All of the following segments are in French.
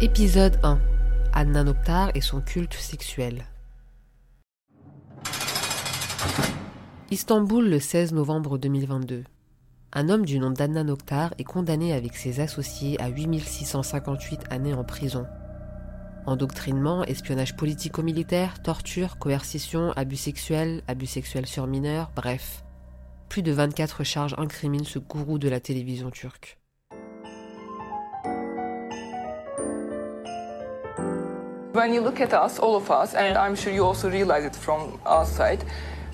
Épisode 1 Adnan Oktar et son culte sexuel. Istanbul le 16 novembre 2022. Un homme du nom d'Adnan Oktar est condamné avec ses associés à 8658 années en prison. Endoctrinement, espionnage politico-militaire, torture, coercition, abus sexuels, abus sexuels sur mineurs, bref. Plus de 24 charges incriminent ce gourou de la télévision turque. When you look at us, all of us, and I'm sure you also realize it from outside,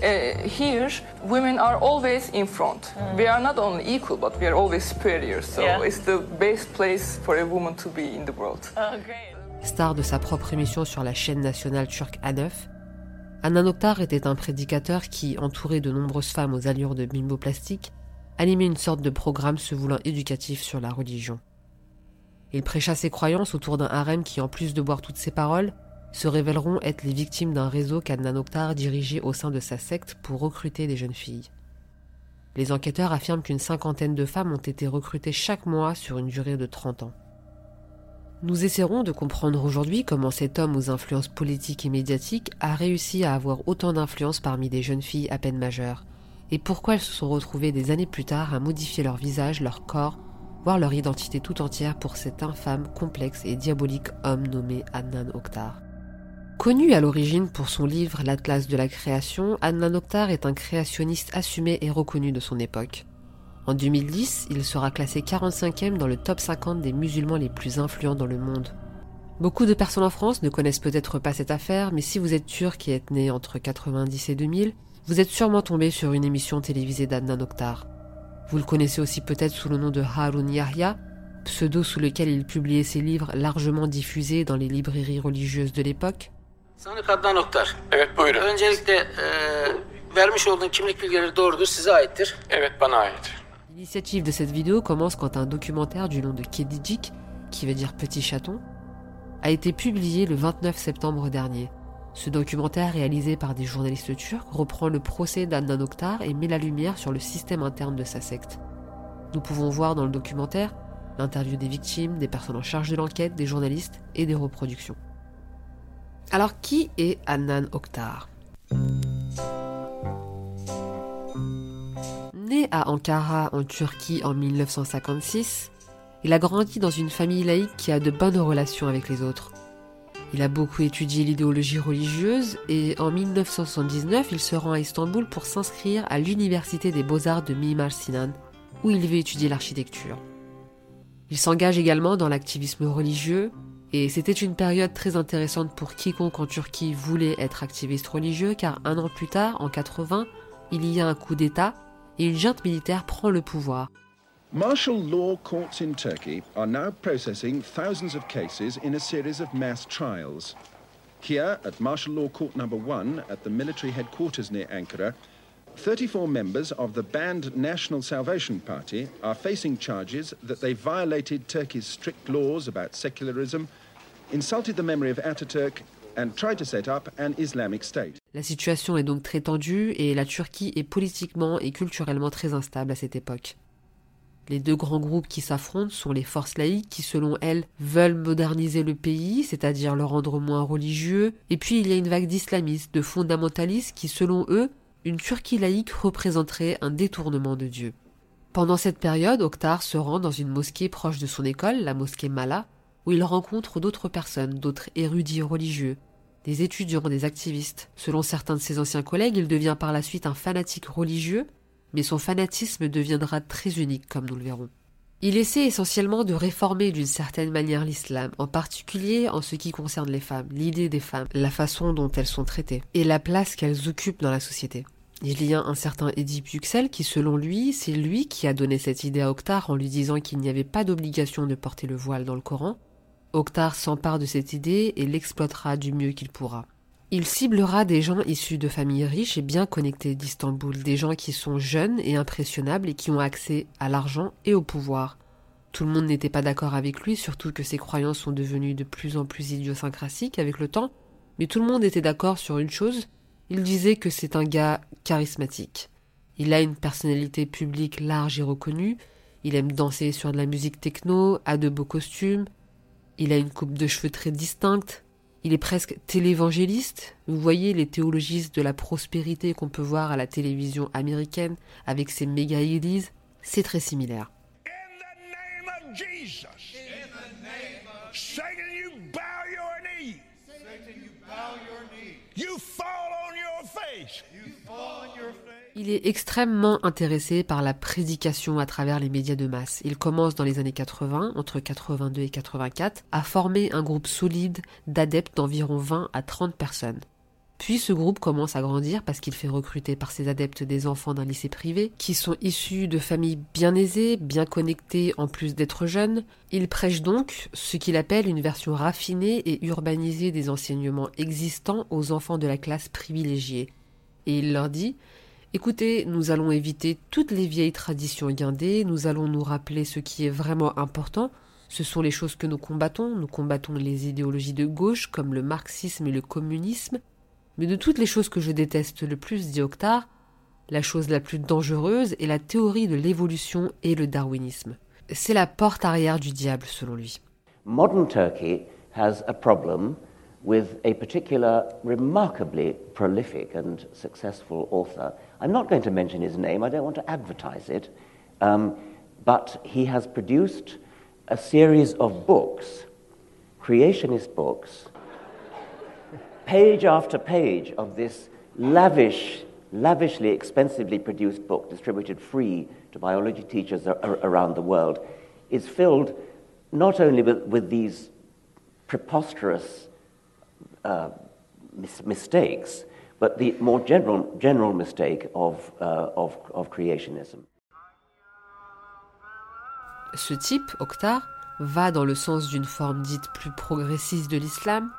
uh, here women are always in front. We are not only equal, but we are always superior. So Yeah. it's the best place for a woman to be in the world. Oh, great. Star de sa propre émission sur la chaîne nationale turque A9, Adnan Oktar était un prédicateur qui, entouré de nombreuses femmes aux allures de bimbo plastique, animait une sorte de programme se voulant éducatif sur la religion. Il prêcha ses croyances autour d'un harem qui, en plus de boire toutes ses paroles, se révéleront être les victimes d'un réseau qu'Adnan dirigeait au sein de sa secte pour recruter des jeunes filles. Les enquêteurs affirment qu'une cinquantaine de femmes ont été recrutées chaque mois sur une durée de 30 ans. Nous essaierons de comprendre aujourd'hui comment cet homme aux influences politiques et médiatiques a réussi à avoir autant d'influence parmi des jeunes filles à peine majeures, et pourquoi elles se sont retrouvées des années plus tard à modifier leur visage, leur corps, leur identité tout entière pour cet infâme, complexe et diabolique homme nommé Adnan Oktar. Connu à l'origine pour son livre L'Atlas de la création, Adnan Oktar est un créationniste assumé et reconnu de son époque. En 2010, il sera classé 45e dans le top 50 des musulmans les plus influents dans le monde. Beaucoup de personnes en France ne connaissent peut-être pas cette affaire, mais si vous êtes turc et êtes né entre 90 et 2000, vous êtes sûrement tombé sur une émission télévisée d'Adnan Oktar. Vous le connaissez aussi peut-être sous le nom de Harun Yahya, pseudo sous lequel il publiait ses livres largement diffusés dans les librairies religieuses de l'époque. Sanık Adnan Oktar. Evet buyurun. Öncelikle eee, vermiş olduğun kimlik bilgileri doğrudur, size aittir. Evet bana ait. L'initiative de cette vidéo commence quand un documentaire du nom de Kedicik, qui veut dire petit chaton, a été publié le 29 septembre dernier. Ce documentaire réalisé par des journalistes turcs reprend le procès d'Adnan Oktar et met la lumière sur le système interne de sa secte. Nous pouvons voir dans le documentaire l'interview des victimes, des personnes en charge de l'enquête, des journalistes et des reproductions. Alors qui est Adnan Oktar? Né à Ankara en Turquie en 1956, il a grandi dans une famille laïque qui a de bonnes relations avec les autres. Il a beaucoup étudié l'idéologie religieuse et en 1979, il se rend à Istanbul pour s'inscrire à l'université des beaux-arts de Mimar Sinan, où il veut étudier l'architecture. Il s'engage également dans l'activisme religieux et c'était une période très intéressante pour quiconque en Turquie voulait être activiste religieux car un an plus tard, en 80, il y a un coup d'État et une junte militaire prend le pouvoir. Martial law courts in Turkey are now processing thousands of cases in a series of mass trials. Here, at Martial Law Court Number One at the military headquarters near Ankara, 34 members of the banned National Salvation Party are facing charges that they violated Turkey's strict laws about secularism, insulted the memory of Ataturk, and tried to set up an Islamic State. La situation est donc très tendue et la Turquie est politiquement et culturellement très instable à cette époque. Les deux grands groupes qui s'affrontent sont les forces laïques qui, selon elles, veulent moderniser le pays, c'est-à-dire le rendre moins religieux, et puis il y a une vague d'islamistes, de fondamentalistes qui, selon eux, une Turquie laïque représenterait un détournement de Dieu. Pendant cette période, Oktar se rend dans une mosquée proche de son école, la mosquée Mala, où il rencontre d'autres personnes, d'autres érudits religieux, des étudiants, des activistes. Selon certains de ses anciens collègues, il devient par la suite un fanatique religieux, mais son fanatisme deviendra très unique, comme nous le verrons. Il essaie essentiellement de réformer d'une certaine manière l'islam, en particulier en ce qui concerne les femmes, l'idée des femmes, la façon dont elles sont traitées, et la place qu'elles occupent dans la société. Il y a un certain Édip Yüksel qui, selon lui, c'est lui qui a donné cette idée à Oktar en lui disant qu'il n'y avait pas d'obligation de porter le voile dans le Coran. Oktar s'empare de cette idée et l'exploitera du mieux qu'il pourra. Il ciblera des gens issus de familles riches et bien connectées d'Istanbul, des gens qui sont jeunes et impressionnables et qui ont accès à l'argent et au pouvoir. Tout le monde n'était pas d'accord avec lui, surtout que ses croyances sont devenues de plus en plus idiosyncrasiques avec le temps, mais tout le monde était d'accord sur une chose, il disait que c'est un gars charismatique. Il a une personnalité publique large et reconnue, il aime danser sur de la musique techno, a de beaux costumes, Il a une coupe de cheveux très distincte. Il est presque télévangéliste. Vous voyez les théologistes de la prospérité qu'on peut voir à la télévision américaine avec ses méga églises. C'est très similaire. Il est extrêmement intéressé par la prédication à travers les médias de masse. Il commence dans les années 80, entre 82 et 84, à former un groupe solide d'adeptes d'environ 20 à 30 personnes. Puis ce groupe commence à grandir parce qu'il fait recruter par ses adeptes des enfants d'un lycée privé qui sont issus de familles bien aisées, bien connectées en plus d'être jeunes. Il prêche donc ce qu'il appelle une version raffinée et urbanisée des enseignements existants aux enfants de la classe privilégiée. Et il leur dit Écoutez, nous allons éviter toutes les vieilles traditions guindées, nous allons nous rappeler ce qui est vraiment important. Ce sont les choses que nous combattons. Nous combattons les idéologies de gauche comme le marxisme et le communisme. Mais de toutes les choses que je déteste le plus, dit Octar, la chose la plus dangereuse est la théorie de l'évolution et le darwinisme. C'est la porte arrière du diable, selon lui. Modern Turkey has a problem with a particular remarkably prolific and successful author. I'm not going to mention his name, I don't want to advertise it, um, but he has produced a series of books, creationist books, page after page of this lavish, lavishly, expensively produced book, distributed free to biology teachers around the world, is filled not only with, with these preposterous mis- mistakes, but the more general, general mistake of, of, of creationism. Ce type, Oktar, va dans le sens d'une forme dite plus progressiste de l'islam.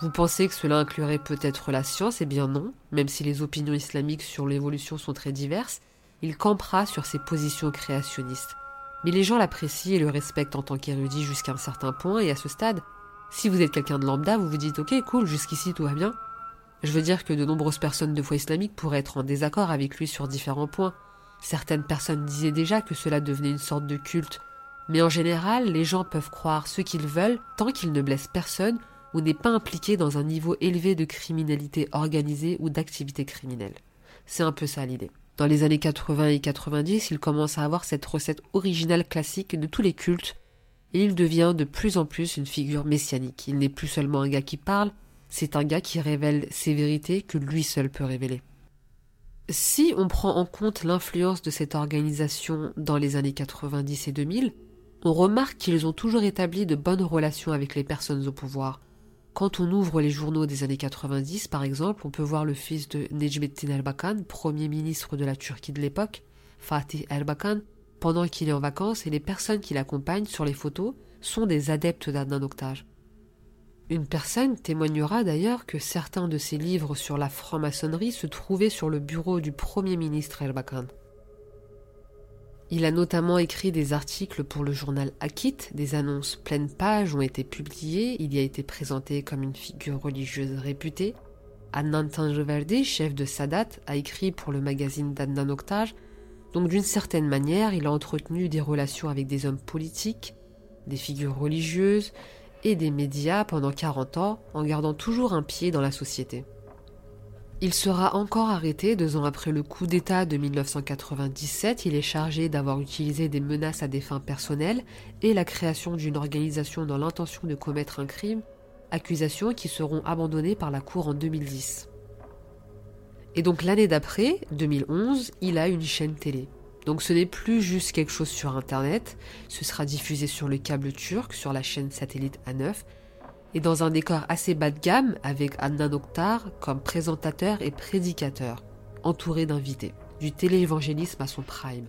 Vous pensez que cela inclurait peut-être la science Eh bien non, même si les opinions islamiques sur l'évolution sont très diverses, il campera sur ses positions créationnistes. Mais les gens l'apprécient et le respectent en tant qu'érudit jusqu'à un certain point, et à ce stade, si vous êtes quelqu'un de lambda, vous vous dites ok, cool, jusqu'ici tout va bien. Je veux dire que de nombreuses personnes de foi islamique pourraient être en désaccord avec lui sur différents points. Certaines personnes disaient déjà que cela devenait une sorte de culte. Mais en général, les gens peuvent croire ce qu'ils veulent tant qu'ils ne blessent personne ou n'est pas impliqué dans un niveau élevé de criminalité organisée ou d'activité criminelle. C'est un peu ça l'idée. Dans les années 80 et 90, il commence à avoir cette recette originale classique de tous les cultes et il devient de plus en plus une figure messianique. Il n'est plus seulement un gars qui parle, c'est un gars qui révèle ces vérités que lui seul peut révéler. Si on prend en compte l'influence de cette organisation dans les années 90 et 2000, on remarque qu'ils ont toujours établi de bonnes relations avec les personnes au pouvoir. Quand on ouvre les journaux des années 90, par exemple, on peut voir le fils de Necmettin Erbakan, premier ministre de la Turquie de l'époque, Fatih Erbakan, pendant qu'il est en vacances et les personnes qui l'accompagnent sur les photos sont des adeptes Oktar. Une personne témoignera d'ailleurs que certains de ses livres sur la franc-maçonnerie se trouvaient sur le bureau du Premier ministre Erbakan. Il a notamment écrit des articles pour le journal Akit, des annonces pleines pages ont été publiées, il y a été présenté comme une figure religieuse réputée. Adnan chef de Sadat, a écrit pour le magazine d'Adnan Oktar donc d'une certaine manière, il a entretenu des relations avec des hommes politiques, des figures religieuses et des médias pendant 40 ans en gardant toujours un pied dans la société. Il sera encore arrêté deux ans après le coup d'État de 1997. Il est chargé d'avoir utilisé des menaces à des fins personnelles et la création d'une organisation dans l'intention de commettre un crime, accusations qui seront abandonnées par la Cour en 2010. Et donc l'année d'après, 2011, il a une chaîne télé. Donc ce n'est plus juste quelque chose sur Internet, ce sera diffusé sur le câble turc, sur la chaîne satellite A9, et dans un décor assez bas de gamme avec Adnan Oktar comme présentateur et prédicateur, entouré d'invités, du téléévangélisme à son prime.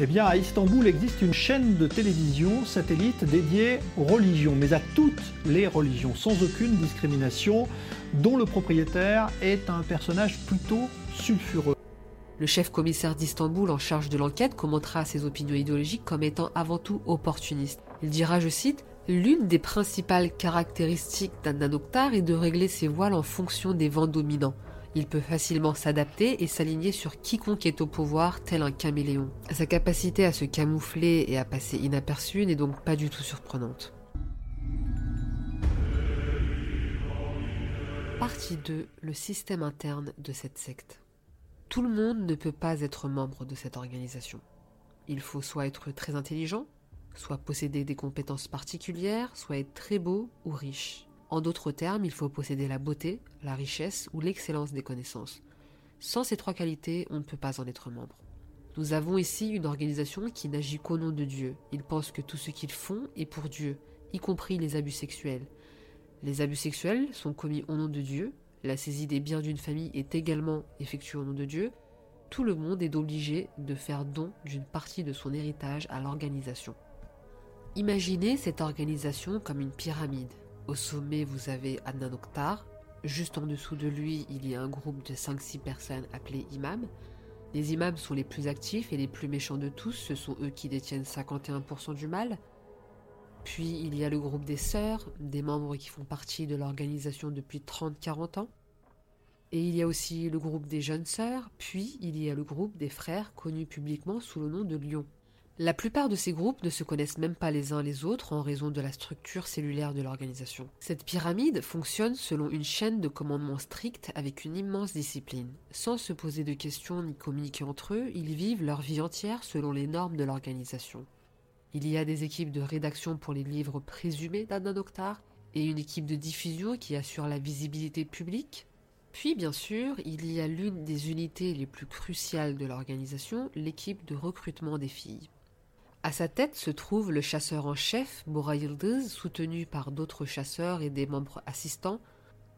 Eh bien, à Istanbul existe une chaîne de télévision satellite dédiée aux religions, mais à toutes les religions, sans aucune discrimination, dont le propriétaire est un personnage plutôt sulfureux. Le chef commissaire d'Istanbul en charge de l'enquête commentera ses opinions idéologiques comme étant avant tout opportunistes. Il dira, je cite, L'une des principales caractéristiques d'un Oktar est de régler ses voiles en fonction des vents dominants. Il peut facilement s'adapter et s'aligner sur quiconque est au pouvoir, tel un caméléon. Sa capacité à se camoufler et à passer inaperçu n'est donc pas du tout surprenante. Partie 2. Le système interne de cette secte. Tout le monde ne peut pas être membre de cette organisation. Il faut soit être très intelligent, soit posséder des compétences particulières, soit être très beau ou riche. En d'autres termes, il faut posséder la beauté, la richesse ou l'excellence des connaissances. Sans ces trois qualités, on ne peut pas en être membre. Nous avons ici une organisation qui n'agit qu'au nom de Dieu. Ils pensent que tout ce qu'ils font est pour Dieu, y compris les abus sexuels. Les abus sexuels sont commis au nom de Dieu, la saisie des biens d'une famille est également effectuée au nom de Dieu, tout le monde est obligé de faire don d'une partie de son héritage à l'organisation. Imaginez cette organisation comme une pyramide. Au sommet, vous avez Adnan Oktar. Juste en dessous de lui, il y a un groupe de 5-6 personnes appelées imams. Les imams sont les plus actifs et les plus méchants de tous, ce sont eux qui détiennent 51% du mal. Puis il y a le groupe des sœurs, des membres qui font partie de l'organisation depuis 30-40 ans. Et il y a aussi le groupe des jeunes sœurs, puis il y a le groupe des frères connus publiquement sous le nom de Lion. La plupart de ces groupes ne se connaissent même pas les uns les autres en raison de la structure cellulaire de l'organisation. Cette pyramide fonctionne selon une chaîne de commandement stricte avec une immense discipline. Sans se poser de questions ni communiquer entre eux, ils vivent leur vie entière selon les normes de l'organisation. Il y a des équipes de rédaction pour les livres présumés d'Adnan Oktar et une équipe de diffusion qui assure la visibilité publique. Puis, bien sûr, il y a l'une des unités les plus cruciales de l'organisation, l'équipe de recrutement des filles. À sa tête se trouve le chasseur en chef, Bora soutenu par d'autres chasseurs et des membres assistants.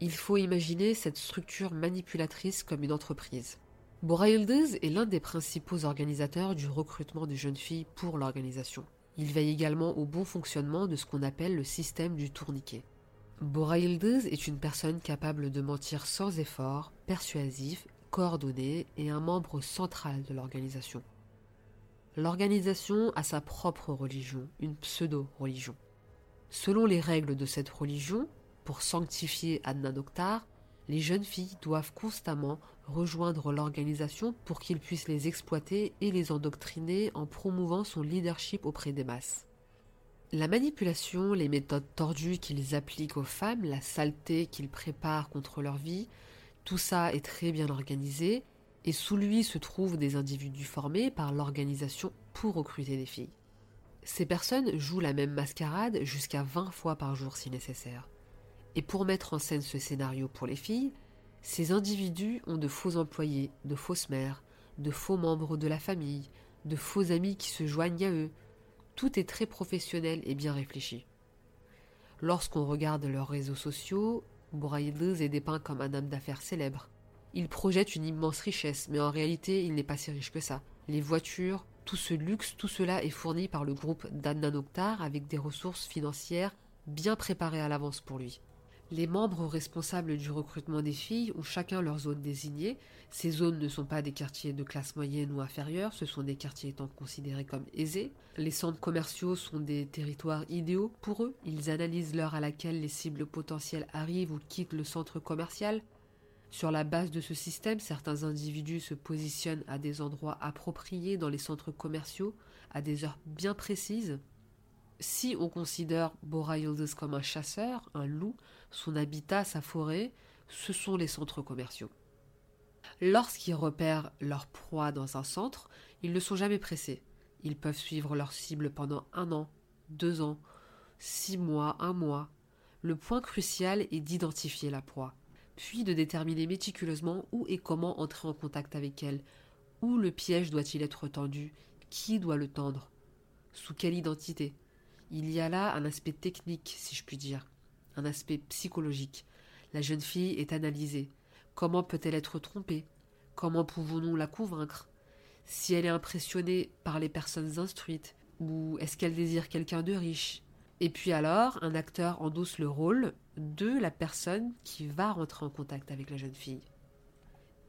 Il faut imaginer cette structure manipulatrice comme une entreprise. Bora est l'un des principaux organisateurs du recrutement des jeunes filles pour l'organisation. Il veille également au bon fonctionnement de ce qu'on appelle le système du tourniquet. Bora est une personne capable de mentir sans effort, persuasif, coordonné et un membre central de l'organisation. L'organisation a sa propre religion, une pseudo-religion. Selon les règles de cette religion, pour sanctifier Adnan Oktar, les jeunes filles doivent constamment rejoindre l'organisation pour qu'il puisse les exploiter et les endoctriner en promouvant son leadership auprès des masses. La manipulation, les méthodes tordues qu'ils appliquent aux femmes, la saleté qu'ils préparent contre leur vie, tout ça est très bien organisé et sous lui se trouvent des individus formés par l'organisation pour recruter des filles. Ces personnes jouent la même mascarade jusqu'à 20 fois par jour si nécessaire. Et pour mettre en scène ce scénario pour les filles, ces individus ont de faux employés, de fausses mères, de faux membres de la famille, de faux amis qui se joignent à eux. Tout est très professionnel et bien réfléchi. Lorsqu'on regarde leurs réseaux sociaux, Bouraïdez est dépeint comme un homme d'affaires célèbre. Il projette une immense richesse, mais en réalité, il n'est pas si riche que ça. Les voitures, tout ce luxe, tout cela est fourni par le groupe d'Adnan Oktar avec des ressources financières bien préparées à l'avance pour lui. Les membres responsables du recrutement des filles ont chacun leur zone désignée. Ces zones ne sont pas des quartiers de classe moyenne ou inférieure, ce sont des quartiers étant considérés comme aisés. Les centres commerciaux sont des territoires idéaux pour eux. Ils analysent l'heure à laquelle les cibles potentielles arrivent ou quittent le centre commercial. Sur la base de ce système, certains individus se positionnent à des endroits appropriés dans les centres commerciaux, à des heures bien précises. Si on considère Bora Yıldız comme un chasseur, un loup, son habitat, sa forêt, ce sont les centres commerciaux. Lorsqu'ils repèrent leur proie dans un centre, ils ne sont jamais pressés. Ils peuvent suivre leur cible pendant un an, deux ans, six mois, un mois. Le point crucial est d'identifier la proie puis de déterminer méticuleusement où et comment entrer en contact avec elle, où le piège doit-il être tendu, qui doit le tendre, sous quelle identité? Il y a là un aspect technique, si je puis dire, un aspect psychologique. La jeune fille est analysée. Comment peut-elle être trompée? Comment pouvons-nous la convaincre? Si elle est impressionnée par les personnes instruites, ou est-ce qu'elle désire quelqu'un de riche? Et puis alors, un acteur endosse le rôle de la personne qui va rentrer en contact avec la jeune fille.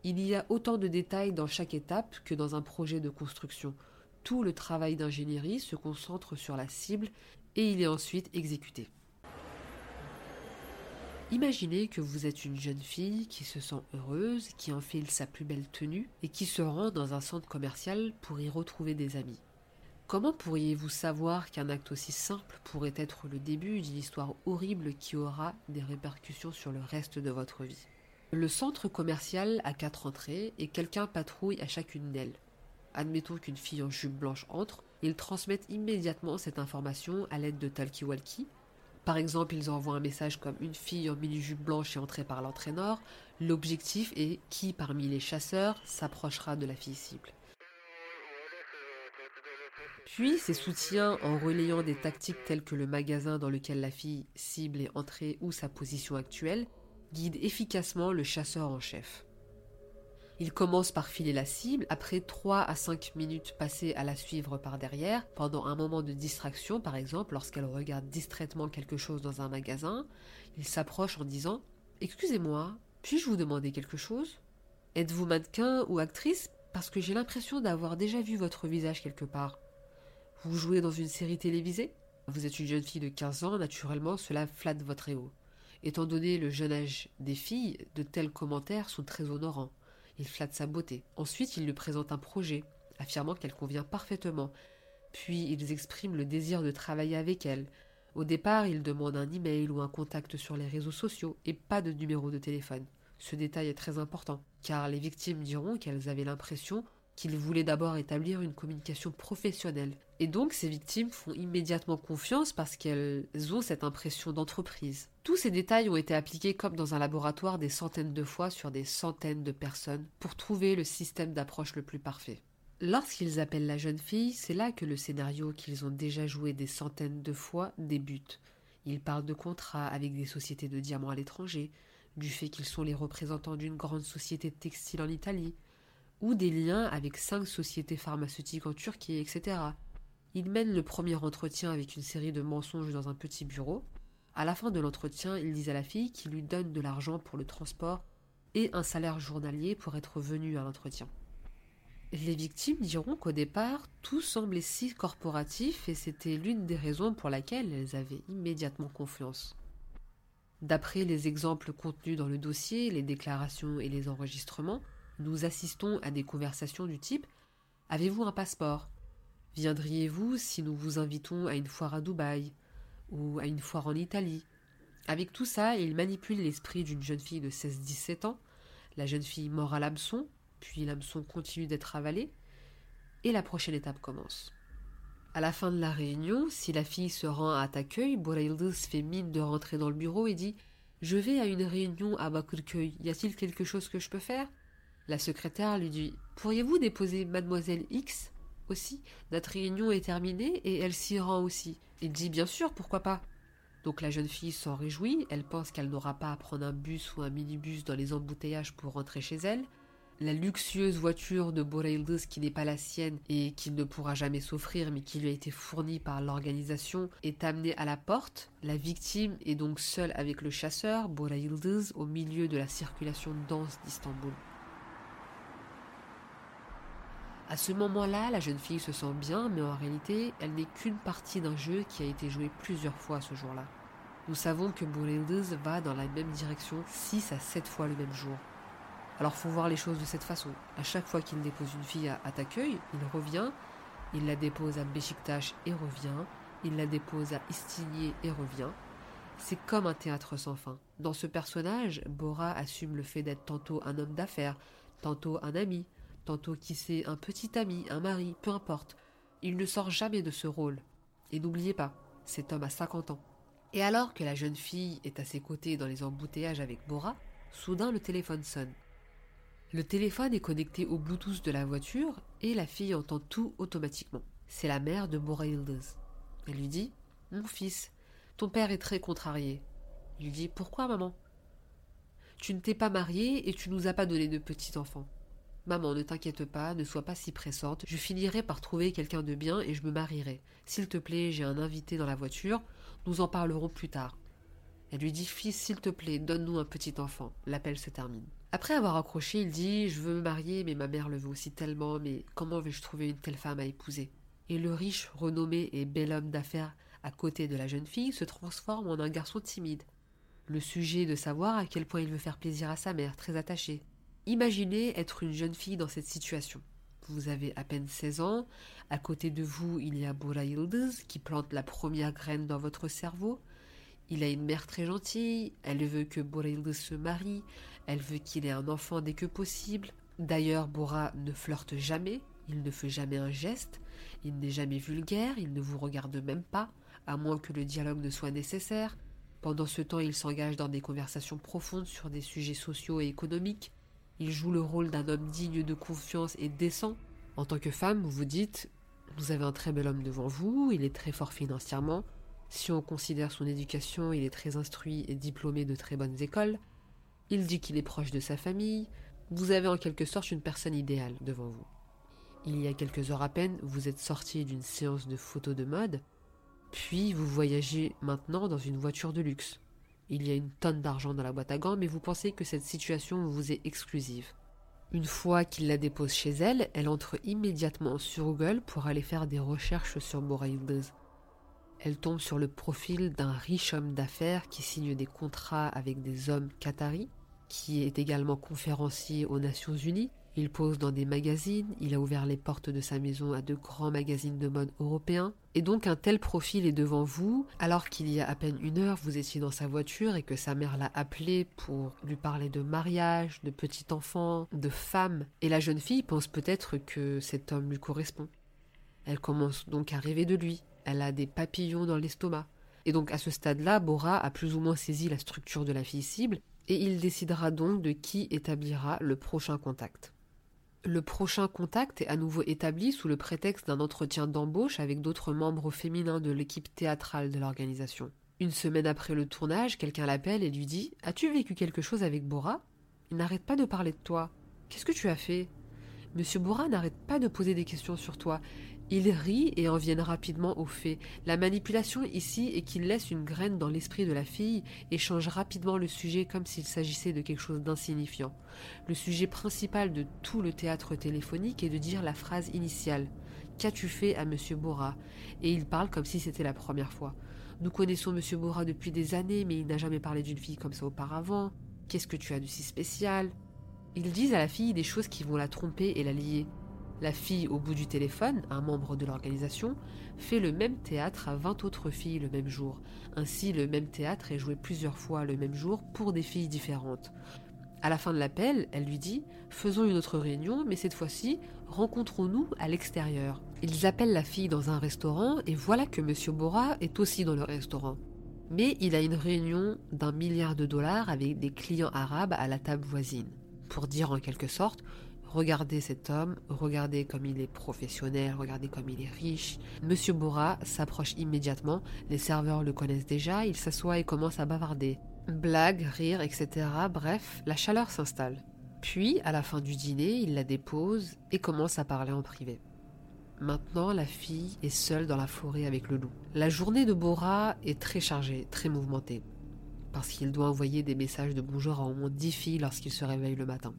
Il y a autant de détails dans chaque étape que dans un projet de construction. Tout le travail d'ingénierie se concentre sur la cible et il est ensuite exécuté. Imaginez que vous êtes une jeune fille qui se sent heureuse, qui enfile sa plus belle tenue et qui se rend dans un centre commercial pour y retrouver des amis. Comment pourriez-vous savoir qu'un acte aussi simple pourrait être le début d'une histoire horrible qui aura des répercussions sur le reste de votre vie? Le centre commercial a quatre entrées et quelqu'un patrouille à chacune d'elles. Admettons qu'une fille en jupe blanche entre, ils transmettent immédiatement cette information à l'aide de talkie-walkie. Par exemple, ils envoient un message comme une fille en mini-jupe blanche est entrée par l'entraîneur. L'objectif est qui parmi les chasseurs s'approchera de la fille cible? Puis ses soutiens en relayant des tactiques telles que le magasin dans lequel la fille cible est entrée ou sa position actuelle guident efficacement le chasseur en chef. Il commence par filer la cible, après 3 à 5 minutes passées à la suivre par derrière, pendant un moment de distraction par exemple, lorsqu'elle regarde distraitement quelque chose dans un magasin, il s'approche en disant Excusez-moi, puis-je vous demander quelque chose? Êtes-vous mannequin ou actrice? Parce que j'ai l'impression d'avoir déjà vu votre visage quelque part. Vous jouez dans une série télévisée? Vous êtes une jeune fille de 15 ans, naturellement cela flatte votre ego. Étant donné le jeune âge des filles, de tels commentaires sont très honorants. Ils flattent sa beauté. Ensuite, il lui présente un projet, affirmant qu'elle convient parfaitement. Puis ils expriment le désir de travailler avec elle. Au départ, ils demandent un email ou un contact sur les réseaux sociaux et pas de numéro de téléphone. Ce détail est très important, car les victimes diront qu'elles avaient l'impression qu'il voulait d'abord établir une communication professionnelle. Et donc ces victimes font immédiatement confiance parce qu'elles ont cette impression d'entreprise. Tous ces détails ont été appliqués comme dans un laboratoire des centaines de fois sur des centaines de personnes pour trouver le système d'approche le plus parfait. Lorsqu'ils appellent la jeune fille, c'est là que le scénario qu'ils ont déjà joué des centaines de fois débute. Ils parlent de contrats avec des sociétés de diamants à l'étranger, du fait qu'ils sont les représentants d'une grande société textile en Italie, ou des liens avec cinq sociétés pharmaceutiques en Turquie, etc. Il mène le premier entretien avec une série de mensonges dans un petit bureau. À la fin de l'entretien, il dit à la fille qu'il lui donne de l'argent pour le transport et un salaire journalier pour être venu à l'entretien. Les victimes diront qu'au départ, tout semblait si corporatif et c'était l'une des raisons pour laquelle elles avaient immédiatement confiance. D'après les exemples contenus dans le dossier, les déclarations et les enregistrements, nous assistons à des conversations du type Avez-vous un passeport? Viendriez-vous si nous vous invitons à une foire à Dubaï ou à une foire en Italie? Avec tout ça, il manipule l'esprit d'une jeune fille de 16-17 ans. La jeune fille mord à l'hameçon, puis l'hameçon continue d'être avalé, et la prochaine étape commence. À la fin de la réunion, si la fille se rend à accueil, Boraildus fait mine de rentrer dans le bureau et dit Je vais à une réunion à Bakurköy, y a-t-il quelque chose que je peux faire? La secrétaire lui dit Pourriez-vous déposer mademoiselle X aussi? Notre réunion est terminée et elle s'y rend aussi. Il dit Bien sûr, pourquoi pas donc la jeune fille s'en réjouit, elle pense qu'elle n'aura pas à prendre un bus ou un minibus dans les embouteillages pour rentrer chez elle. La luxueuse voiture de Boreildus qui n'est pas la sienne et qu'il ne pourra jamais s'offrir mais qui lui a été fournie par l'organisation est amenée à la porte. La victime est donc seule avec le chasseur, Boreildus, au milieu de la circulation dense d'Istanbul. À ce moment-là, la jeune fille se sent bien, mais en réalité, elle n'est qu'une partie d'un jeu qui a été joué plusieurs fois ce jour-là. Nous savons que Bourildez va dans la même direction 6 à 7 fois le même jour. Alors faut voir les choses de cette façon. À chaque fois qu'il dépose une fille à, Atacueil, il revient, il la dépose à Beşiktaş et revient, il la dépose à Istigné et revient. C'est comme un théâtre sans fin. Dans ce personnage, Bora assume le fait d'être tantôt un homme d'affaires, tantôt un ami, tantôt qui c'est un petit ami, un mari, peu importe. Il ne sort jamais de ce rôle. Et n'oubliez pas, cet homme a 50 ans. Et alors que la jeune fille est à ses côtés dans les embouteillages avec Bora, soudain le téléphone sonne. Le téléphone est connecté au Bluetooth de la voiture et la fille entend tout automatiquement. C'est la mère de Bora Yildiz. Elle lui dit Mon fils, ton père est très contrarié. Il lui dit Pourquoi, maman? Tu ne t'es pas marié et tu nous as pas donné de petit enfant. Maman, ne t'inquiète pas, ne sois pas si pressante, je finirai par trouver quelqu'un de bien et je me marierai. S'il te plaît, j'ai un invité dans la voiture, nous en parlerons plus tard. Elle lui dit Fils, s'il te plaît, donne-nous un petit enfant. L'appel se termine. Après avoir accroché, il dit Je veux me marier, mais ma mère le veut aussi tellement, mais comment vais-je trouver une telle femme à épouser? Et le riche, renommé et bel homme d'affaires à côté de la jeune fille se transforme en un garçon timide. Le sujet de savoir à quel point il veut faire plaisir à sa mère, très attachée. Imaginez être une jeune fille dans cette situation. Vous avez à peine 16 ans, à côté de vous il y a Bora qui plante la première graine dans votre cerveau. Il a une mère très gentille, elle veut que Bora se marie, elle veut qu'il ait un enfant dès que possible. D'ailleurs, Bora ne flirte jamais, il ne fait jamais un geste, il n'est jamais vulgaire, il ne vous regarde même pas, à moins que le dialogue ne soit nécessaire. Pendant ce temps, il s'engage dans des conversations profondes sur des sujets sociaux et économiques. Il joue le rôle d'un homme digne de confiance et décent. En tant que femme, vous vous dites, vous avez un très bel homme devant vous, il est très fort financièrement. Si on considère son éducation, il est très instruit et diplômé de très bonnes écoles. Il dit qu'il est proche de sa famille. Vous avez en quelque sorte une personne idéale devant vous. Il y a quelques heures à peine, vous êtes sorti d'une séance de photos de mode, puis vous voyagez maintenant dans une voiture de luxe. Il y a une tonne d'argent dans la boîte à gants, mais vous pensez que cette situation vous est exclusive. Une fois qu'il la dépose chez elle, elle entre immédiatement sur Google pour aller faire des recherches sur Yıldız. Elle tombe sur le profil d'un riche homme d'affaires qui signe des contrats avec des hommes qataris, qui est également conférencier aux Nations Unies. Il pose dans des magazines, il a ouvert les portes de sa maison à de grands magazines de mode européens. Et donc un tel profil est devant vous, alors qu'il y a à peine une heure, vous étiez dans sa voiture et que sa mère l'a appelé pour lui parler de mariage, de petit enfant, de femme. Et la jeune fille pense peut-être que cet homme lui correspond. Elle commence donc à rêver de lui. Elle a des papillons dans l'estomac. Et donc à ce stade-là, Bora a plus ou moins saisi la structure de la fille cible et il décidera donc de qui établira le prochain contact. Le prochain contact est à nouveau établi sous le prétexte d'un entretien d'embauche avec d'autres membres féminins de l'équipe théâtrale de l'organisation. Une semaine après le tournage, quelqu'un l'appelle et lui dit As-tu vécu quelque chose avec Bora? Il n'arrête pas de parler de toi. Qu'est-ce que tu as fait? Monsieur Bora n'arrête pas de poser des questions sur toi. Il rit et en viennent rapidement aux faits. La manipulation ici est qu'il laisse une graine dans l'esprit de la fille et change rapidement le sujet comme s'il s'agissait de quelque chose d'insignifiant. Le sujet principal de tout le théâtre téléphonique est de dire la phrase initiale. Qu'as-tu fait à Monsieur Bora Et il parle comme si c'était la première fois. Nous connaissons Monsieur Bora depuis des années, mais il n'a jamais parlé d'une fille comme ça auparavant. Qu'est-ce que tu as de si spécial? Ils disent à la fille des choses qui vont la tromper et la lier. La fille au bout du téléphone, un membre de l'organisation, fait le même théâtre à 20 autres filles le même jour. Ainsi, le même théâtre est joué plusieurs fois le même jour pour des filles différentes. À la fin de l'appel, elle lui dit Faisons une autre réunion, mais cette fois-ci, rencontrons-nous à l'extérieur. Ils appellent la fille dans un restaurant et voilà que Monsieur Bora est aussi dans le restaurant. Mais il a une réunion d'un milliard de dollars avec des clients arabes à la table voisine. Pour dire en quelque sorte Regardez cet homme, regardez comme il est professionnel, regardez comme il est riche. Monsieur Bora s'approche immédiatement, les serveurs le connaissent déjà, il s'assoit et commence à bavarder. Blagues, rires, etc. Bref, la chaleur s'installe. Puis, à la fin du dîner, il la dépose et commence à parler en privé. Maintenant, la fille est seule dans la forêt avec le loup. La journée de Bora est très chargée, très mouvementée, parce qu'il doit envoyer des messages de bonjour à au moins dix filles lorsqu'il se réveille le matin.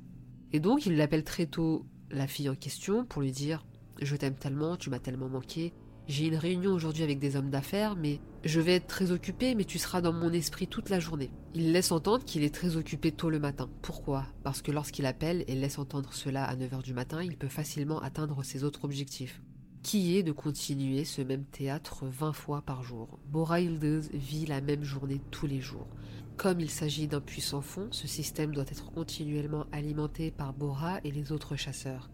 Et donc il l'appelle très tôt la fille en question pour lui dire Je t'aime tellement, tu m'as tellement manqué. J'ai une réunion aujourd'hui avec des hommes d'affaires, mais je vais être très occupé, mais tu seras dans mon esprit toute la journée. Il laisse entendre qu'il est très occupé tôt le matin. Pourquoi? Parce que lorsqu'il appelle et laisse entendre cela à 9h du matin, il peut facilement atteindre ses autres objectifs qui est de continuer ce même théâtre 20 fois par jour? Bora vit la même journée tous les jours. Comme il s'agit d'un puissant fond, ce système doit être continuellement alimenté par Bora et les autres chasseurs.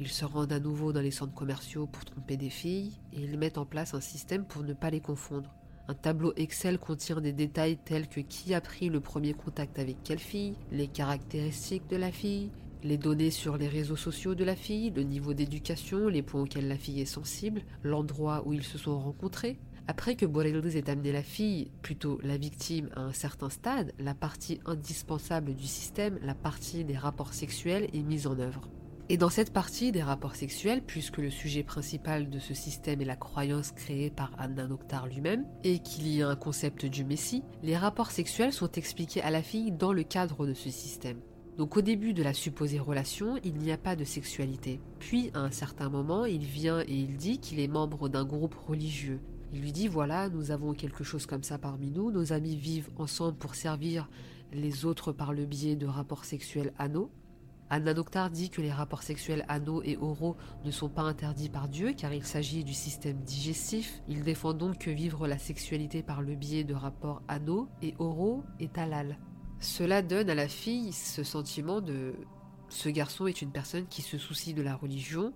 Ils se rendent à nouveau dans les centres commerciaux pour tromper des filles et ils mettent en place un système pour ne pas les confondre. Un tableau Excel contient des détails tels que qui a pris le premier contact avec quelle fille, les caractéristiques de la fille, les données sur les réseaux sociaux de la fille, le niveau d'éducation, les points auxquels la fille est sensible, l'endroit où ils se sont rencontrés. Après que Boreldes ait amené la fille, plutôt la victime, à un certain stade, la partie indispensable du système, la partie des rapports sexuels, est mise en œuvre. Et dans cette partie des rapports sexuels, puisque le sujet principal de ce système est la croyance créée par Anna Noctar lui-même, et qu'il y a un concept du Messie, les rapports sexuels sont expliqués à la fille dans le cadre de ce système. Donc au début de la supposée relation, il n'y a pas de sexualité. Puis à un certain moment, il vient et il dit qu'il est membre d'un groupe religieux. Il lui dit voilà, nous avons quelque chose comme ça parmi nous, nos amis vivent ensemble pour servir les autres par le biais de rapports sexuels anneaux. Anna Noctar dit que les rapports sexuels anneaux et oraux ne sont pas interdits par Dieu car il s'agit du système digestif. Il défend donc que vivre la sexualité par le biais de rapports anneaux et oraux est halal. Cela donne à la fille ce sentiment de ce garçon est une personne qui se soucie de la religion.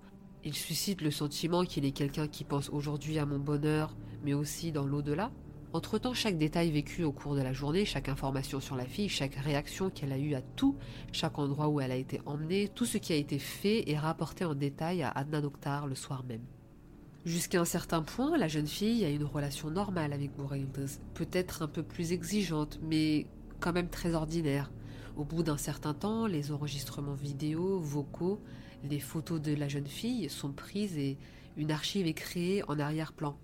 Il suscite le sentiment qu'il est quelqu'un qui pense aujourd'hui à mon bonheur, mais aussi dans l'au-delà. Entre-temps, chaque détail vécu au cours de la journée, chaque information sur la fille, chaque réaction qu'elle a eue à tout, chaque endroit où elle a été emmenée, tout ce qui a été fait est rapporté en détail à Adnan Oktar le soir même. Jusqu'à un certain point, la jeune fille a une relation normale avec Bouraïldez, peut-être un peu plus exigeante, mais quand même très ordinaire. Au bout d'un certain temps, les enregistrements vidéo, vocaux, les photos de la jeune fille sont prises et une archive est créée en arrière-plan.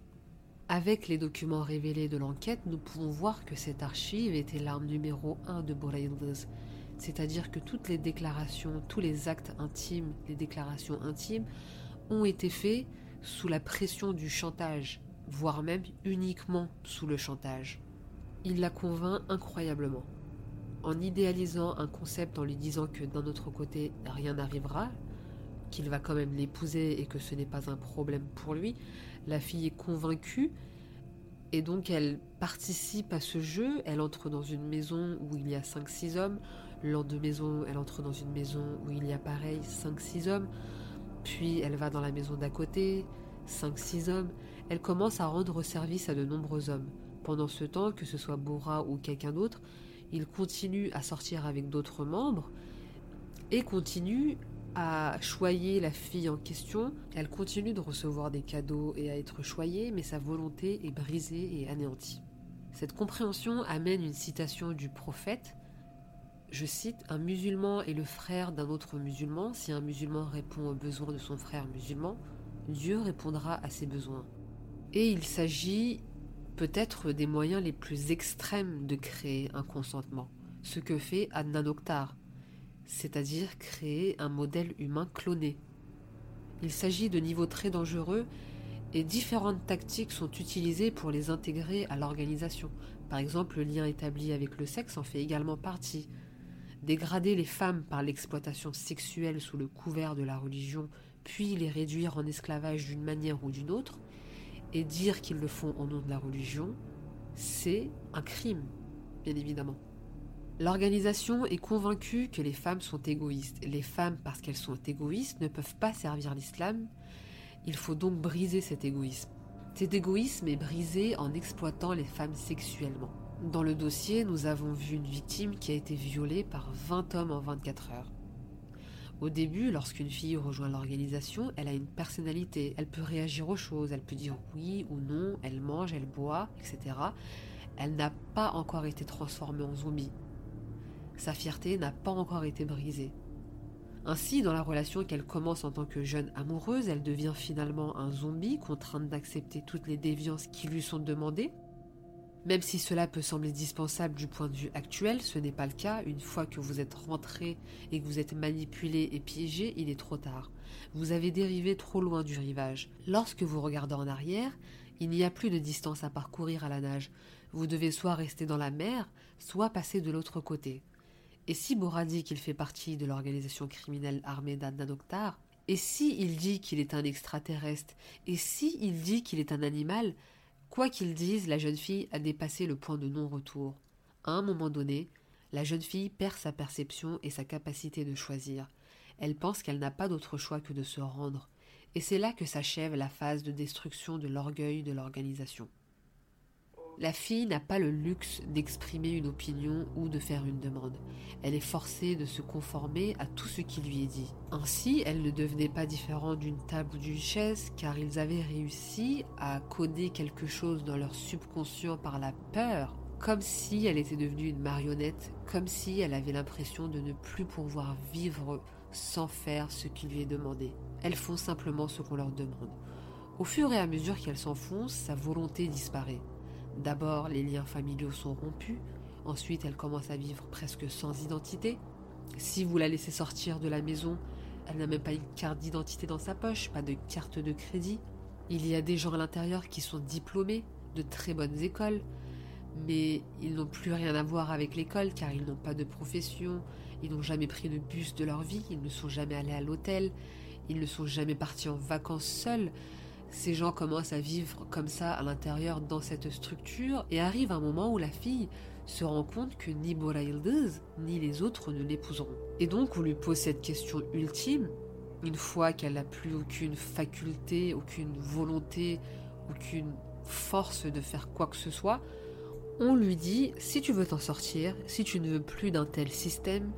Avec les documents révélés de l'enquête, nous pouvons voir que cette archive était l'arme numéro un de Boraildez. C'est-à-dire que toutes les déclarations, tous les actes intimes, les déclarations intimes, ont été faits sous la pression du chantage, voire même uniquement sous le chantage. Il la convainc incroyablement. En idéalisant un concept en lui disant que d'un autre côté rien n'arrivera, qu'il va quand même l'épouser et que ce n'est pas un problème pour lui, la fille est convaincue et donc elle participe à ce jeu, elle entre dans une maison où il y a 5-6 hommes, le lendemain elle entre dans une maison où il y a pareil 5-6 hommes, puis elle va dans la maison d'à côté, 5-6 hommes, elle commence à rendre service à de nombreux hommes. Pendant ce temps, que ce soit Bora ou quelqu'un d'autre, il continue à sortir avec d'autres membres et continue à choyer la fille en question. Elle continue de recevoir des cadeaux et à être choyée, mais sa volonté est brisée et anéantie. Cette compréhension amène une citation du prophète. Je cite, Un musulman est le frère d'un autre musulman. Si un musulman répond aux besoins de son frère musulman, Dieu répondra à ses besoins. Et il s'agit peut-être des moyens les plus extrêmes de créer un consentement, ce que fait Adnan Oktar, c'est-à-dire créer un modèle humain cloné. Il s'agit de niveaux très dangereux et différentes tactiques sont utilisées pour les intégrer à l'organisation. Par exemple, le lien établi avec le sexe en fait également partie. Dégrader les femmes par l'exploitation sexuelle sous le couvert de la religion, puis les réduire en esclavage d'une manière ou d'une autre, et dire qu'ils le font au nom de la religion, c'est un crime, bien évidemment. L'organisation est convaincue que les femmes sont égoïstes. Les femmes, parce qu'elles sont égoïstes, ne peuvent pas servir l'islam. Il faut donc briser cet égoïsme. Cet égoïsme est brisé en exploitant les femmes sexuellement. Dans le dossier, nous avons vu une victime qui a été violée par 20 hommes en 24 heures. Au début, lorsqu'une fille rejoint l'organisation, elle a une personnalité, elle peut réagir aux choses, elle peut dire oui ou non, elle mange, elle boit, etc. Elle n'a pas encore été transformée en zombie sa fierté n'a pas encore été brisée. Ainsi, dans la relation qu'elle commence en tant que jeune amoureuse, elle devient finalement un zombie contrainte d'accepter toutes les déviances qui lui sont demandées. Même si cela peut sembler dispensable du point de vue actuel, ce n'est pas le cas. Une fois que vous êtes rentré et que vous êtes manipulé et piégé, il est trop tard. Vous avez dérivé trop loin du rivage. Lorsque vous regardez en arrière, il n'y a plus de distance à parcourir à la nage. Vous devez soit rester dans la mer, soit passer de l'autre côté. Et si Bora dit qu'il fait partie de l'organisation criminelle armée d'Adnan et si il dit qu'il est un extraterrestre, et si il dit qu'il est un animal, quoi qu'il dise, la jeune fille a dépassé le point de non-retour. À un moment donné, la jeune fille perd sa perception et sa capacité de choisir. Elle pense qu'elle n'a pas d'autre choix que de se rendre, et c'est là que s'achève la phase de destruction de l'orgueil de l'organisation. La fille n'a pas le luxe d'exprimer une opinion ou de faire une demande. Elle est forcée de se conformer à tout ce qui lui est dit. Ainsi, elle ne devenait pas différente d'une table ou d'une chaise car ils avaient réussi à coder quelque chose dans leur subconscient par la peur, comme si elle était devenue une marionnette, comme si elle avait l'impression de ne plus pouvoir vivre sans faire ce qui lui est demandé. Elles font simplement ce qu'on leur demande. Au fur et à mesure qu'elle s'enfonce, sa volonté disparaît. D'abord, les liens familiaux sont rompus, ensuite elle commence à vivre presque sans identité. Si vous la laissez sortir de la maison, elle n'a même pas une carte d'identité dans sa poche, pas de carte de crédit. Il y a des gens à l'intérieur qui sont diplômés de très bonnes écoles, mais ils n'ont plus rien à voir avec l'école car ils n'ont pas de profession, ils n'ont jamais pris de bus de leur vie, ils ne sont jamais allés à l'hôtel, ils ne sont jamais partis en vacances seuls. Ces gens commencent à vivre comme ça à l'intérieur dans cette structure et arrive un moment où la fille se rend compte que ni Bora ni les autres ne l'épouseront. Et donc on lui pose cette question ultime, une fois qu'elle n'a plus aucune faculté, aucune volonté, aucune force de faire quoi que ce soit, on lui dit si tu veux t'en sortir, si tu ne veux plus d'un tel système,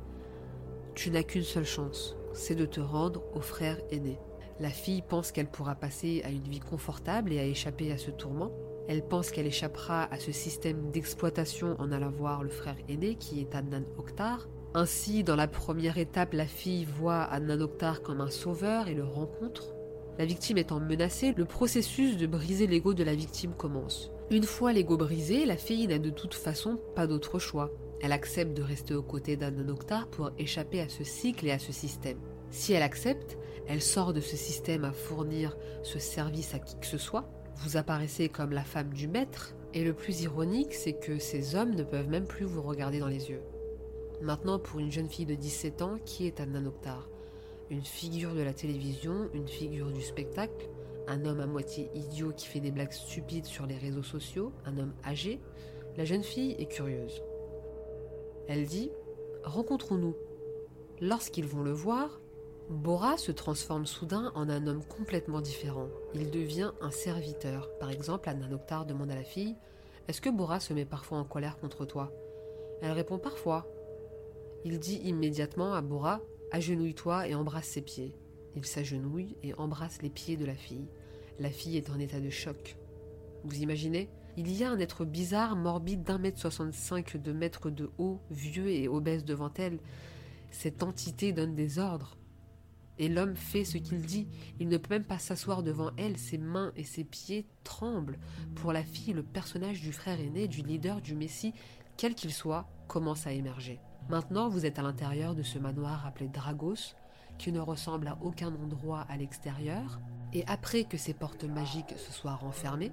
tu n'as qu'une seule chance, c'est de te rendre au frère aîné. La fille pense qu'elle pourra passer à une vie confortable et à échapper à ce tourment. Elle pense qu'elle échappera à ce système d'exploitation en allant voir le frère aîné qui est Adnan Oktar. Ainsi, dans la première étape, la fille voit Adnan Oktar comme un sauveur et le rencontre. La victime étant menacée, le processus de briser l'ego de la victime commence. Une fois l'ego brisé, la fille n'a de toute façon pas d'autre choix. Elle accepte de rester aux côtés d'Adnan Oktar pour échapper à ce cycle et à ce système. Si elle accepte, elle sort de ce système à fournir ce service à qui que ce soit. Vous apparaissez comme la femme du maître, et le plus ironique, c'est que ces hommes ne peuvent même plus vous regarder dans les yeux. Maintenant, pour une jeune fille de 17 ans, qui est Adnan Oktar une figure de la télévision, une figure du spectacle, un homme à moitié idiot qui fait des blagues stupides sur les réseaux sociaux, un homme âgé, la jeune fille est curieuse. Elle dit Rencontrons-nous. Lorsqu'ils vont le voir, Bora se transforme soudain en un homme complètement différent. Il devient un serviteur. Par exemple, Anna Noctar demande à la fille Est-ce que Bora se met parfois en colère contre toi? Elle répond Parfois. Il dit immédiatement à Bora Agenouille-toi et embrasse ses pieds. Il s'agenouille et embrasse les pieds de la fille. La fille est en état de choc. Vous imaginez? Il y a un être bizarre, morbide d'un mètre soixante-cinq, de mètres de haut, vieux et obèse devant elle. Cette entité donne des ordres. Et l'homme fait ce qu'il dit. Il ne peut même pas s'asseoir devant elle. Ses mains et ses pieds tremblent. Pour la fille, le personnage du frère aîné, du leader, du Messie, quel qu'il soit, commence à émerger. Maintenant, vous êtes à l'intérieur de ce manoir appelé Dragos, qui ne ressemble à aucun endroit à l'extérieur, et après que ces portes magiques se soient renfermées,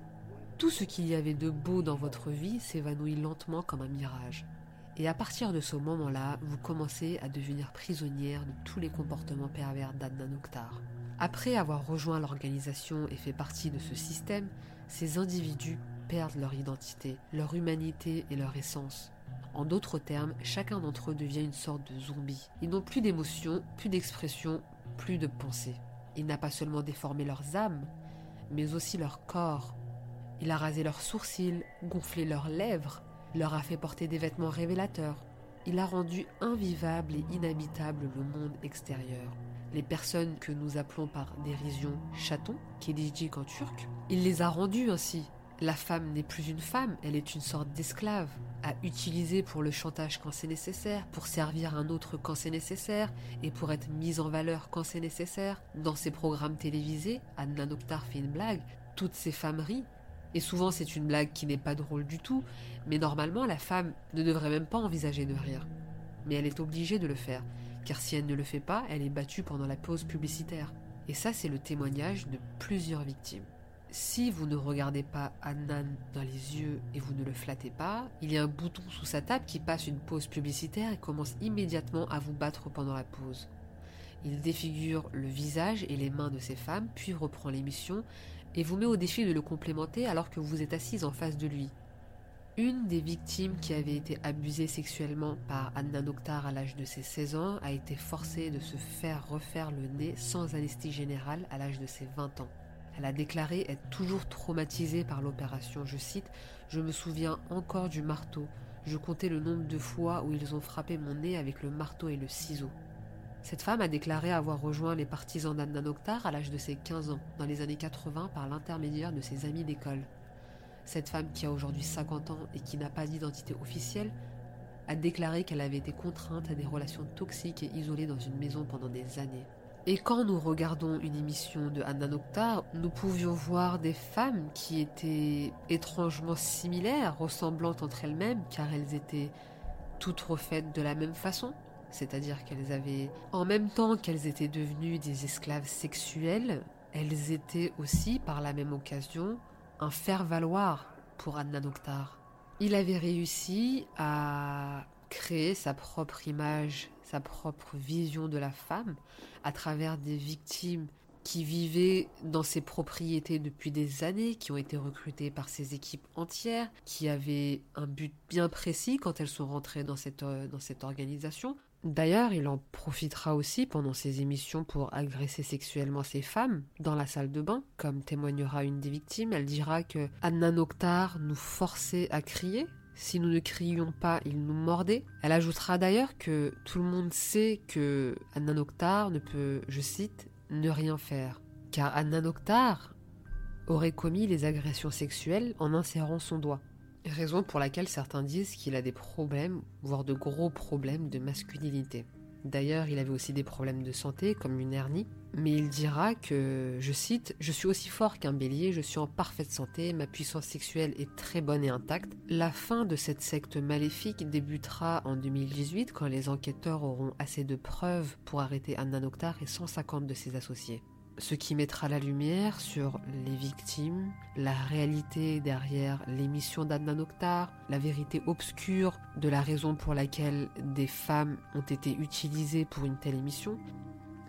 tout ce qu'il y avait de beau dans votre vie s'évanouit lentement comme un mirage. Et à partir de ce moment-là, vous commencez à devenir prisonnière de tous les comportements pervers d'Adnan Oktar. Après avoir rejoint l'organisation et fait partie de ce système, ces individus perdent leur identité, leur humanité et leur essence. En d'autres termes, chacun d'entre eux devient une sorte de zombie. Ils n'ont plus d'émotion, plus d'expression, plus de pensée. Il n'a pas seulement déformé leurs âmes, mais aussi leur corps. Il a rasé leurs sourcils, gonflé leurs lèvres, leur a fait porter des vêtements révélateurs. Il a rendu invivable et inhabitable le monde extérieur. Les personnes que nous appelons par dérision chatons, kedijik en turc, il les a rendues ainsi, la femme n'est plus une femme, elle est une sorte d'esclave, à utiliser pour le chantage quand c'est nécessaire, pour servir un autre quand c'est nécessaire, et pour être mise en valeur quand c'est nécessaire. Dans ces programmes télévisés, Anna Noctar fait une blague, toutes ces femmes rient, et souvent c'est une blague qui n'est pas drôle du tout, mais normalement la femme ne devrait même pas envisager de rire. Mais elle est obligée de le faire, car si elle ne le fait pas, elle est battue pendant la pause publicitaire. Et ça c'est le témoignage de plusieurs victimes. Si vous ne regardez pas Annan dans les yeux et vous ne le flattez pas, il y a un bouton sous sa table qui passe une pause publicitaire et commence immédiatement à vous battre pendant la pause. Il défigure le visage et les mains de ces femmes, puis reprend l'émission et vous met au défi de le complémenter alors que vous êtes assise en face de lui. Une des victimes qui avait été abusée sexuellement par Anna Noctar à l'âge de ses 16 ans a été forcée de se faire refaire le nez sans anesthésie générale à l'âge de ses 20 ans. Elle a déclaré être toujours traumatisée par l'opération. Je cite Je me souviens encore du marteau. Je comptais le nombre de fois où ils ont frappé mon nez avec le marteau et le ciseau. Cette femme a déclaré avoir rejoint les partisans d'Anna Noctar à l'âge de ses 15 ans, dans les années 80, par l'intermédiaire de ses amis d'école. Cette femme, qui a aujourd'hui 50 ans et qui n'a pas d'identité officielle, a déclaré qu'elle avait été contrainte à des relations toxiques et isolées dans une maison pendant des années. Et quand nous regardons une émission de Anna Noctar, nous pouvions voir des femmes qui étaient étrangement similaires, ressemblantes entre elles-mêmes, car elles étaient toutes refaites de la même façon. C'est-à-dire qu'elles avaient, en même temps qu'elles étaient devenues des esclaves sexuelles, elles étaient aussi, par la même occasion, un faire-valoir pour Adnan Oktar. Il avait réussi à créer sa propre image, sa propre vision de la femme à travers des victimes qui vivaient dans ses propriétés depuis des années, qui ont été recrutées par ses équipes entières, qui avaient un but bien précis quand elles sont rentrées dans cette, euh, dans cette organisation. D'ailleurs, il en profitera aussi pendant ses émissions pour agresser sexuellement ces femmes dans la salle de bain. Comme témoignera une des victimes, elle dira que Anna nous forçait à crier. Si nous ne crions pas, il nous mordait. Elle ajoutera d'ailleurs que tout le monde sait que Anna ne peut, je cite, ne rien faire. Car Anna Noctar aurait commis les agressions sexuelles en insérant son doigt. Raison pour laquelle certains disent qu'il a des problèmes, voire de gros problèmes de masculinité. D'ailleurs, il avait aussi des problèmes de santé, comme une hernie, mais il dira que, je cite, Je suis aussi fort qu'un bélier, je suis en parfaite santé, ma puissance sexuelle est très bonne et intacte. La fin de cette secte maléfique débutera en 2018 quand les enquêteurs auront assez de preuves pour arrêter Anna Noctar et 150 de ses associés ce qui mettra la lumière sur les victimes, la réalité derrière l'émission d'Adnan Oktar, la vérité obscure de la raison pour laquelle des femmes ont été utilisées pour une telle émission.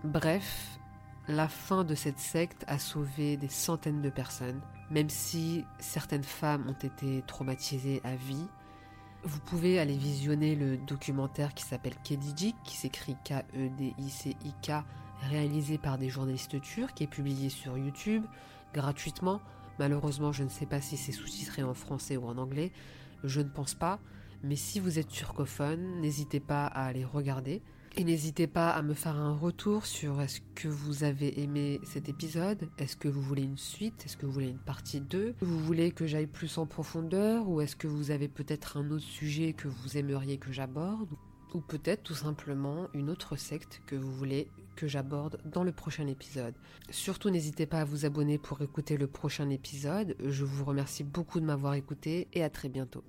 Bref, la fin de cette secte a sauvé des centaines de personnes, même si certaines femmes ont été traumatisées à vie. Vous pouvez aller visionner le documentaire qui s'appelle Kedijik, qui s'écrit K-E-D-I-C-I-K, réalisé par des journalistes turcs et publié sur YouTube gratuitement. Malheureusement, je ne sais pas si c'est sous-titré en français ou en anglais. Je ne pense pas. Mais si vous êtes turcophone, n'hésitez pas à aller regarder. Et n'hésitez pas à me faire un retour sur est-ce que vous avez aimé cet épisode, est-ce que vous voulez une suite, est-ce que vous voulez une partie 2, vous voulez que j'aille plus en profondeur? Ou est-ce que vous avez peut-être un autre sujet que vous aimeriez que j'aborde? Ou peut-être tout simplement une autre secte que vous voulez que j'aborde dans le prochain épisode. Surtout n'hésitez pas à vous abonner pour écouter le prochain épisode. Je vous remercie beaucoup de m'avoir écouté et à très bientôt.